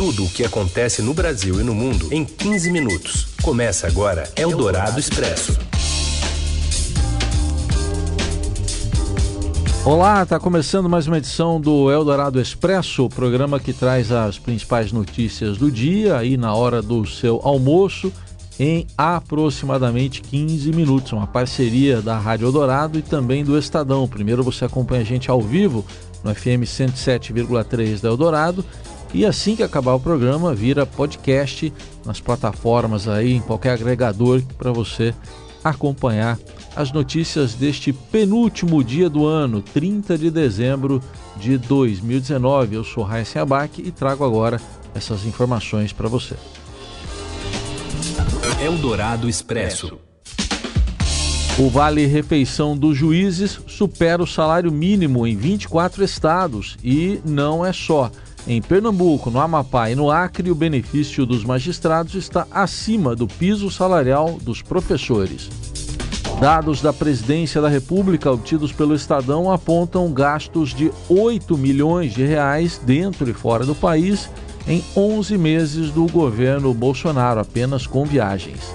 Tudo o que acontece no Brasil e no mundo em 15 minutos. Começa agora Eldorado Expresso. Olá, está começando mais uma edição do Eldorado Expresso, o programa que traz as principais notícias do dia aí na hora do seu almoço em aproximadamente 15 minutos. Uma parceria da Rádio Eldorado e também do Estadão. Primeiro você acompanha a gente ao vivo no FM 107,3 da Eldorado e assim que acabar o programa, vira podcast nas plataformas aí, em qualquer agregador para você acompanhar as notícias deste penúltimo dia do ano, 30 de dezembro de 2019. Eu sou Raíssa Abac e trago agora essas informações para você. Eldorado Expresso. O Vale Refeição dos juízes supera o salário mínimo em 24 estados e não é só. Em Pernambuco, no Amapá e no Acre, o benefício dos magistrados está acima do piso salarial dos professores. Dados da Presidência da República obtidos pelo Estadão apontam gastos de 8 milhões de reais dentro e fora do país em 11 meses do governo Bolsonaro, apenas com viagens.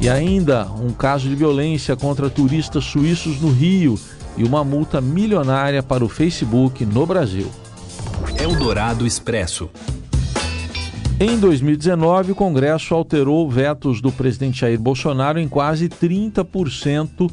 E ainda um caso de violência contra turistas suíços no Rio e uma multa milionária para o Facebook no Brasil. Eldorado Expresso. Em 2019, o Congresso alterou vetos do presidente Jair Bolsonaro em quase 30%,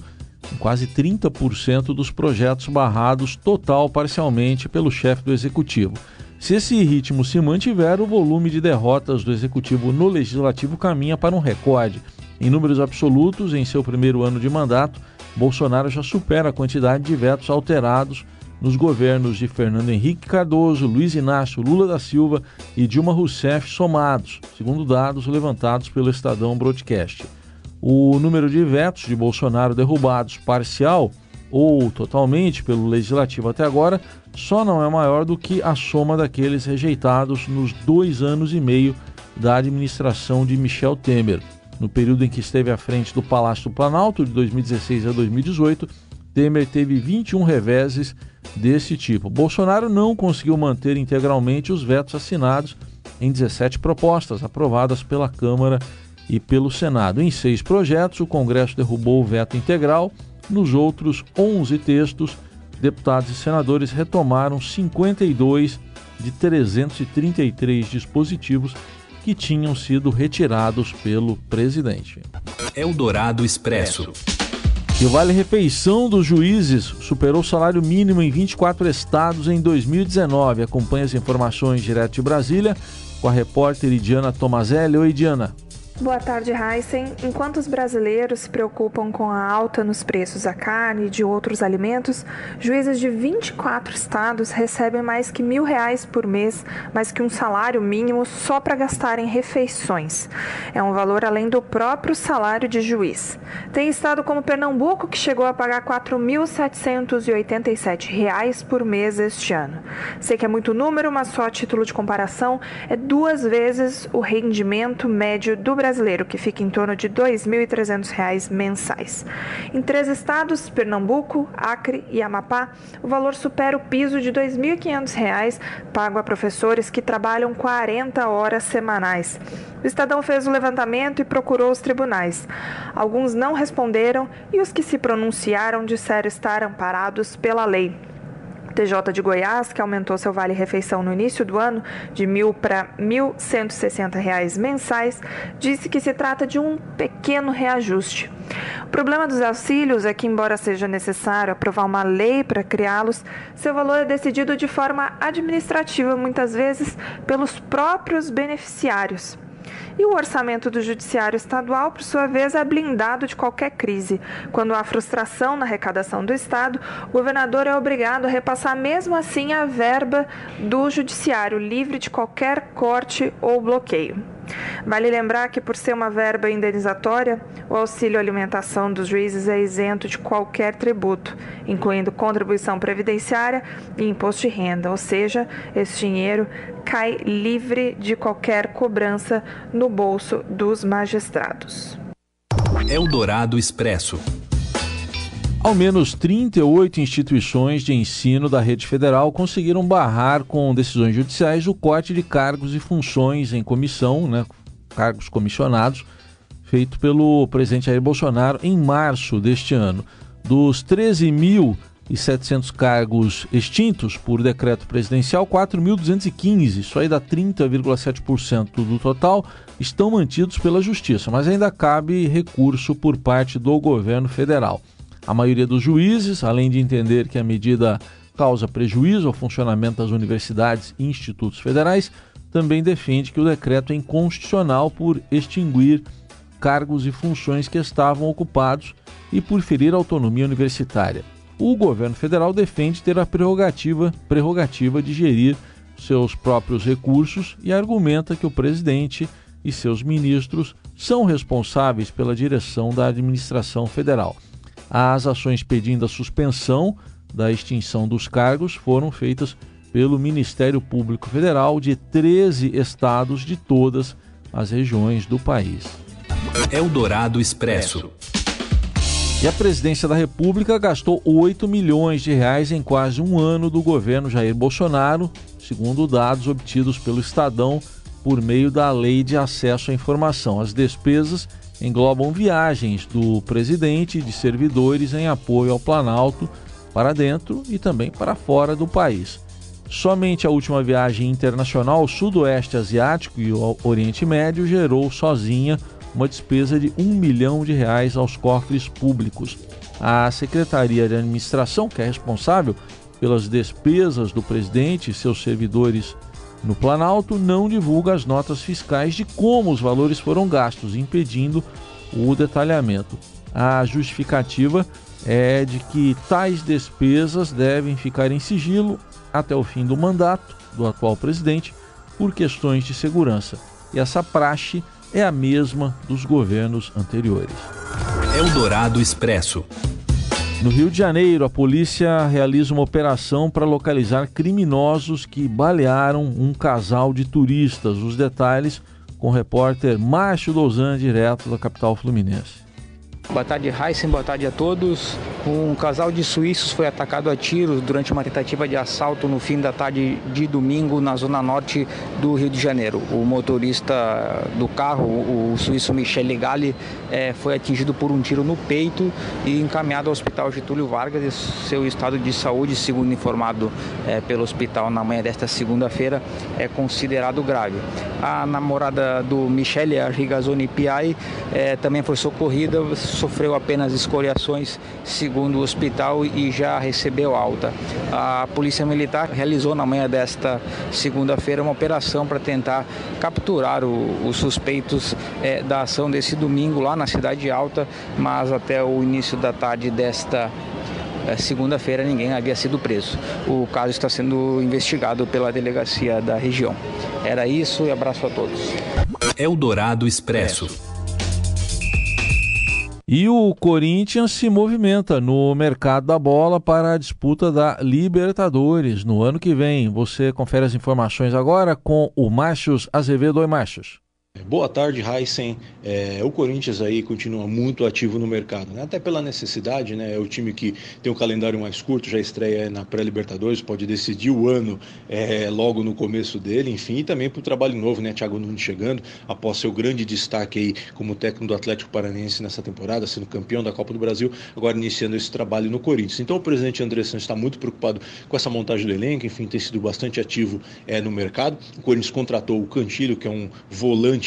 quase 30% dos projetos barrados total ou parcialmente pelo chefe do executivo. Se esse ritmo se mantiver, o volume de derrotas do executivo no legislativo caminha para um recorde. Em números absolutos, em seu primeiro ano de mandato, Bolsonaro já supera a quantidade de vetos alterados nos governos de Fernando Henrique Cardoso, Luiz Inácio Lula da Silva e Dilma Rousseff somados, segundo dados levantados pelo Estadão Broadcast. O número de vetos de Bolsonaro derrubados parcial ou totalmente pelo legislativo até agora só não é maior do que a soma daqueles rejeitados nos dois anos e meio da administração de Michel Temer. No período em que esteve à frente do Palácio do Planalto, de 2016 a 2018, Temer teve 21 reveses desse tipo. Bolsonaro não conseguiu manter integralmente os vetos assinados em 17 propostas aprovadas pela Câmara e pelo Senado. Em seis projetos, o Congresso derrubou o veto integral. Nos outros 11 textos, deputados e senadores retomaram 52 de 333 dispositivos que tinham sido retirados pelo presidente. Eldorado Expresso. E o Vale Refeição dos juízes superou o salário mínimo em 24 estados em 2019. Acompanhe as informações direto de Brasília com a repórter Diana Tomazelli. Oi, Diana. Boa tarde, Heisen. Enquanto os brasileiros se preocupam com a alta nos preços da carne e de outros alimentos, juízes de 24 estados recebem mais que mil reais por mês, mais que um salário mínimo só para gastar em refeições. É um valor além do próprio salário de juiz. Tem estado como Pernambuco que chegou a pagar 4.787 reais por mês este ano. Sei que é muito número, mas só a título de comparação é duas vezes o rendimento médio do Brasil brasileiro, que fica em torno de R$ 2.300 mensais. Em três estados, Pernambuco, Acre e Amapá, o valor supera o piso de R$ 2.500 pago a professores que trabalham 40 horas semanais. O Estadão fez o levantamento e procurou os tribunais. Alguns não responderam e os que se pronunciaram disseram estar amparados pela lei. TJ de Goiás, que aumentou seu vale-refeição no início do ano de R$ 1.000 para R$ 1.160 mensais, disse que se trata de um pequeno reajuste. O problema dos auxílios é que, embora seja necessário aprovar uma lei para criá-los, seu valor é decidido de forma administrativa, muitas vezes pelos próprios beneficiários. E o orçamento do Judiciário Estadual, por sua vez, é blindado de qualquer crise. Quando há frustração na arrecadação do Estado, o governador é obrigado a repassar mesmo assim a verba do Judiciário, livre de qualquer corte ou bloqueio. Vale lembrar que, por ser uma verba indenizatória, o auxílio alimentação dos juízes é isento de qualquer tributo, incluindo contribuição previdenciária e imposto de renda, ou seja, esse dinheiro cai livre de qualquer cobrança no bolso dos magistrados. Eldorado Expresso. Ao menos 38 instituições de ensino da rede federal conseguiram barrar com decisões judiciais o corte de cargos e funções em comissão, né, cargos comissionados, feito pelo presidente Jair Bolsonaro em março deste ano. Dos 13.700 cargos extintos por decreto presidencial, 4.215, isso aí dá 30,7% do total, estão mantidos pela Justiça, mas ainda cabe recurso por parte do governo federal. A maioria dos juízes, além de entender que a medida causa prejuízo ao funcionamento das universidades e institutos federais, também defende que o decreto é inconstitucional por extinguir cargos e funções que estavam ocupados e por ferir a autonomia universitária. O governo federal defende ter a prerrogativa, prerrogativa de gerir seus próprios recursos e argumenta que o presidente e seus ministros são responsáveis pela direção da administração federal. As ações pedindo a suspensão da extinção dos cargos foram feitas pelo Ministério Público Federal de 13 estados de todas as regiões do país. Eldorado Expresso. E a presidência da República gastou 8 milhões de reais em quase um ano do governo Jair Bolsonaro, segundo dados obtidos pelo Estadão por meio da Lei de Acesso à Informação. As despesas englobam viagens do presidente e de servidores em apoio ao Planalto para dentro e também para fora do país. Somente a última viagem internacional ao Sudoeste Asiático e Oriente Médio gerou sozinha uma despesa de um milhão de reais aos cofres públicos. A Secretaria de Administração, que é responsável pelas despesas do presidente e seus servidores no Planalto não divulga as notas fiscais de como os valores foram gastos, impedindo o detalhamento. A justificativa é de que tais despesas devem ficar em sigilo até o fim do mandato do atual presidente por questões de segurança. E essa praxe é a mesma dos governos anteriores. Eldorado Expresso. No Rio de Janeiro, a polícia realiza uma operação para localizar criminosos que balearam um casal de turistas. Os detalhes com o repórter Márcio Dozan, direto da capital fluminense. Boa tarde, Heisen. Boa tarde a todos. Um casal de suíços foi atacado a tiros durante uma tentativa de assalto no fim da tarde de domingo na zona norte do Rio de Janeiro. O motorista do carro, o suíço Michel Legali, é, foi atingido por um tiro no peito e encaminhado ao Hospital Getúlio Vargas. E seu estado de saúde, segundo informado é, pelo hospital na manhã desta segunda-feira, é considerado grave. A namorada do Michele, a Rigazoni Piai, é, também foi socorrida sofreu apenas escoriações, segundo o hospital, e já recebeu alta. A Polícia Militar realizou na manhã desta segunda-feira uma operação para tentar capturar o, os suspeitos é, da ação desse domingo lá na Cidade Alta, mas até o início da tarde desta é, segunda-feira ninguém havia sido preso. O caso está sendo investigado pela delegacia da região. Era isso e abraço a todos. Eldorado Expresso. E o Corinthians se movimenta no mercado da bola para a disputa da Libertadores no ano que vem. Você confere as informações agora com o Márcios Azevedo. Oi, Márcios. Boa tarde, Heisen. É, o Corinthians aí continua muito ativo no mercado, né? até pela necessidade, né? É o time que tem um calendário mais curto, já estreia na pré-Libertadores, pode decidir o ano é, logo no começo dele, enfim, e também para o trabalho novo, né? Thiago Nunes chegando, após seu grande destaque aí como técnico do Atlético Paranaense nessa temporada, sendo campeão da Copa do Brasil, agora iniciando esse trabalho no Corinthians. Então o presidente André Santos está muito preocupado com essa montagem do elenco, enfim, tem sido bastante ativo é, no mercado. O Corinthians contratou o Cantilho, que é um volante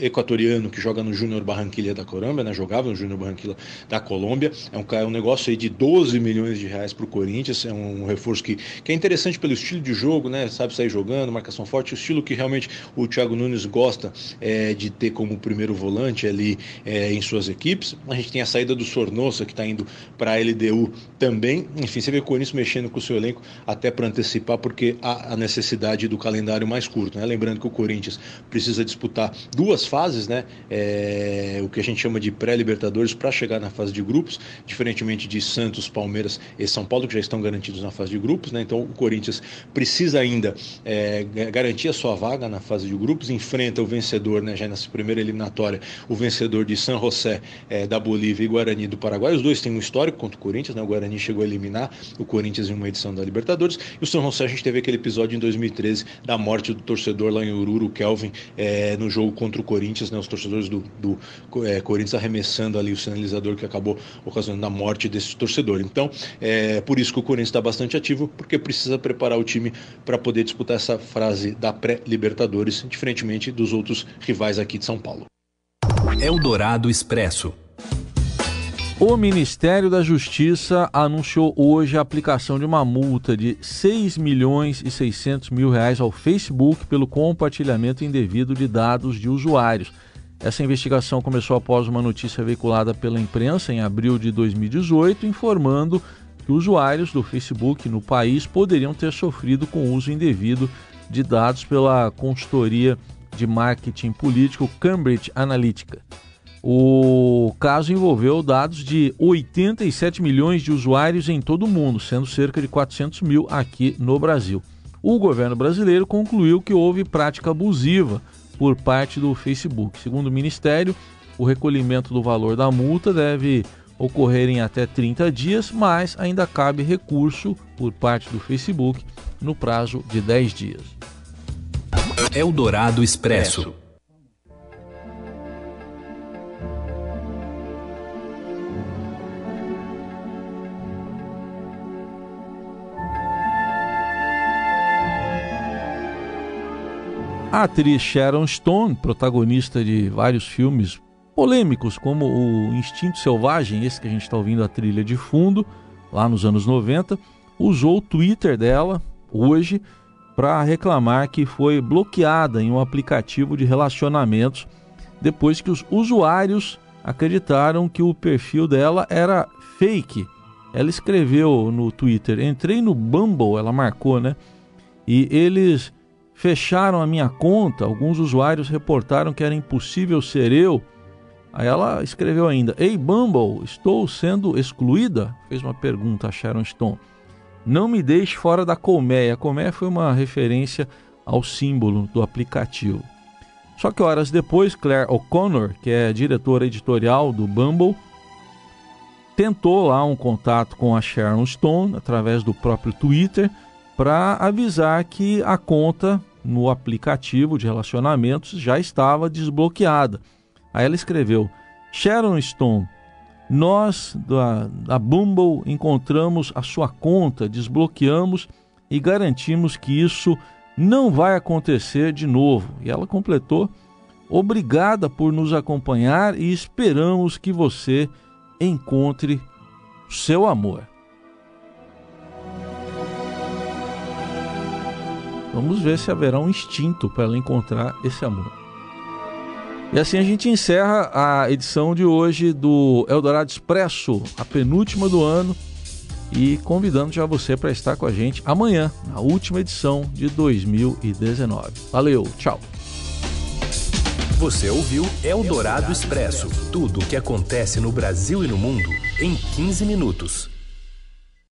equatoriano que joga no Júnior Barranquilla da Colômbia, né? jogava no Júnior Barranquilla da Colômbia. É um, é um negócio aí de 12 milhões de reais para o Corinthians. É um, reforço que, que é interessante pelo estilo de jogo, né? sabe sair jogando, marcação forte, o estilo que realmente o Thiago Nunes gosta é, de ter como primeiro volante ali é, em suas equipes. A gente tem a saída do Sornosa que está indo para a LDU também. Enfim, você vê o Corinthians mexendo com o seu elenco até para antecipar, porque há a necessidade do calendário mais curto. Né? Lembrando que o Corinthians precisa disputar disputar duas fases, né? É, o que a gente chama de pré-Libertadores para chegar na fase de grupos, diferentemente de Santos, Palmeiras e São Paulo, que já estão garantidos na fase de grupos, né? Então o Corinthians precisa ainda é, garantir a sua vaga na fase de grupos, enfrenta o vencedor, né? Já nessa primeira eliminatória, o vencedor de San José é, da Bolívia e Guarani do Paraguai. Os dois têm um histórico contra o Corinthians, né? O Guarani chegou a eliminar o Corinthians em uma edição da Libertadores. E o São José, a gente teve aquele episódio em 2013 da morte do torcedor lá em Ururu, Kelvin, é, no jogo contra o Corinthians, né? Os torcedores do, do é, Corinthians arremessando ali o sinalizador que acabou ocasionando a morte desse torcedor. Então, é por isso que o Corinthians está bastante ativo, porque precisa preparar o time para poder disputar essa frase da pré-Libertadores, diferentemente dos outros rivais aqui de São Paulo. Eldorado Expresso. O Ministério da Justiça anunciou hoje a aplicação de uma multa de 6 milhões e 600 mil reais ao Facebook pelo compartilhamento indevido de dados de usuários. Essa investigação começou após uma notícia veiculada pela imprensa em abril de 2018, informando que usuários do Facebook no país poderiam ter sofrido com o uso indevido de dados pela consultoria de marketing político Cambridge Analytica. O caso envolveu dados de 87 milhões de usuários em todo o mundo, sendo cerca de 400 mil aqui no Brasil. O governo brasileiro concluiu que houve prática abusiva por parte do Facebook. Segundo o Ministério, o recolhimento do valor da multa deve ocorrer em até 30 dias, mas ainda cabe recurso por parte do Facebook no prazo de 10 dias. Eldorado Expresso. A atriz Sharon Stone, protagonista de vários filmes polêmicos, como o Instinto Selvagem, esse que a gente está ouvindo a trilha de fundo, lá nos anos 90, usou o Twitter dela hoje para reclamar que foi bloqueada em um aplicativo de relacionamentos depois que os usuários acreditaram que o perfil dela era fake. Ela escreveu no Twitter: entrei no Bumble, ela marcou, né? E eles fecharam a minha conta. Alguns usuários reportaram que era impossível ser eu. Aí ela escreveu ainda: Ei Bumble, estou sendo excluída? Fez uma pergunta a Sharon Stone. Não me deixe fora da colmeia. A colmeia foi uma referência ao símbolo do aplicativo. Só que horas depois, Claire O'Connor, que é diretora editorial do Bumble, tentou lá um contato com a Sharon Stone através do próprio Twitter para avisar que a conta no aplicativo de relacionamentos já estava desbloqueada. Aí ela escreveu: Sharon Stone, nós da, da Bumble encontramos a sua conta, desbloqueamos e garantimos que isso não vai acontecer de novo. E ela completou: Obrigada por nos acompanhar e esperamos que você encontre seu amor. Vamos ver se haverá um instinto para ela encontrar esse amor. E assim a gente encerra a edição de hoje do Eldorado Expresso, a penúltima do ano, e convidando já você para estar com a gente amanhã, na última edição de 2019. Valeu, tchau. Você ouviu Eldorado Expresso tudo o que acontece no Brasil e no mundo em 15 minutos.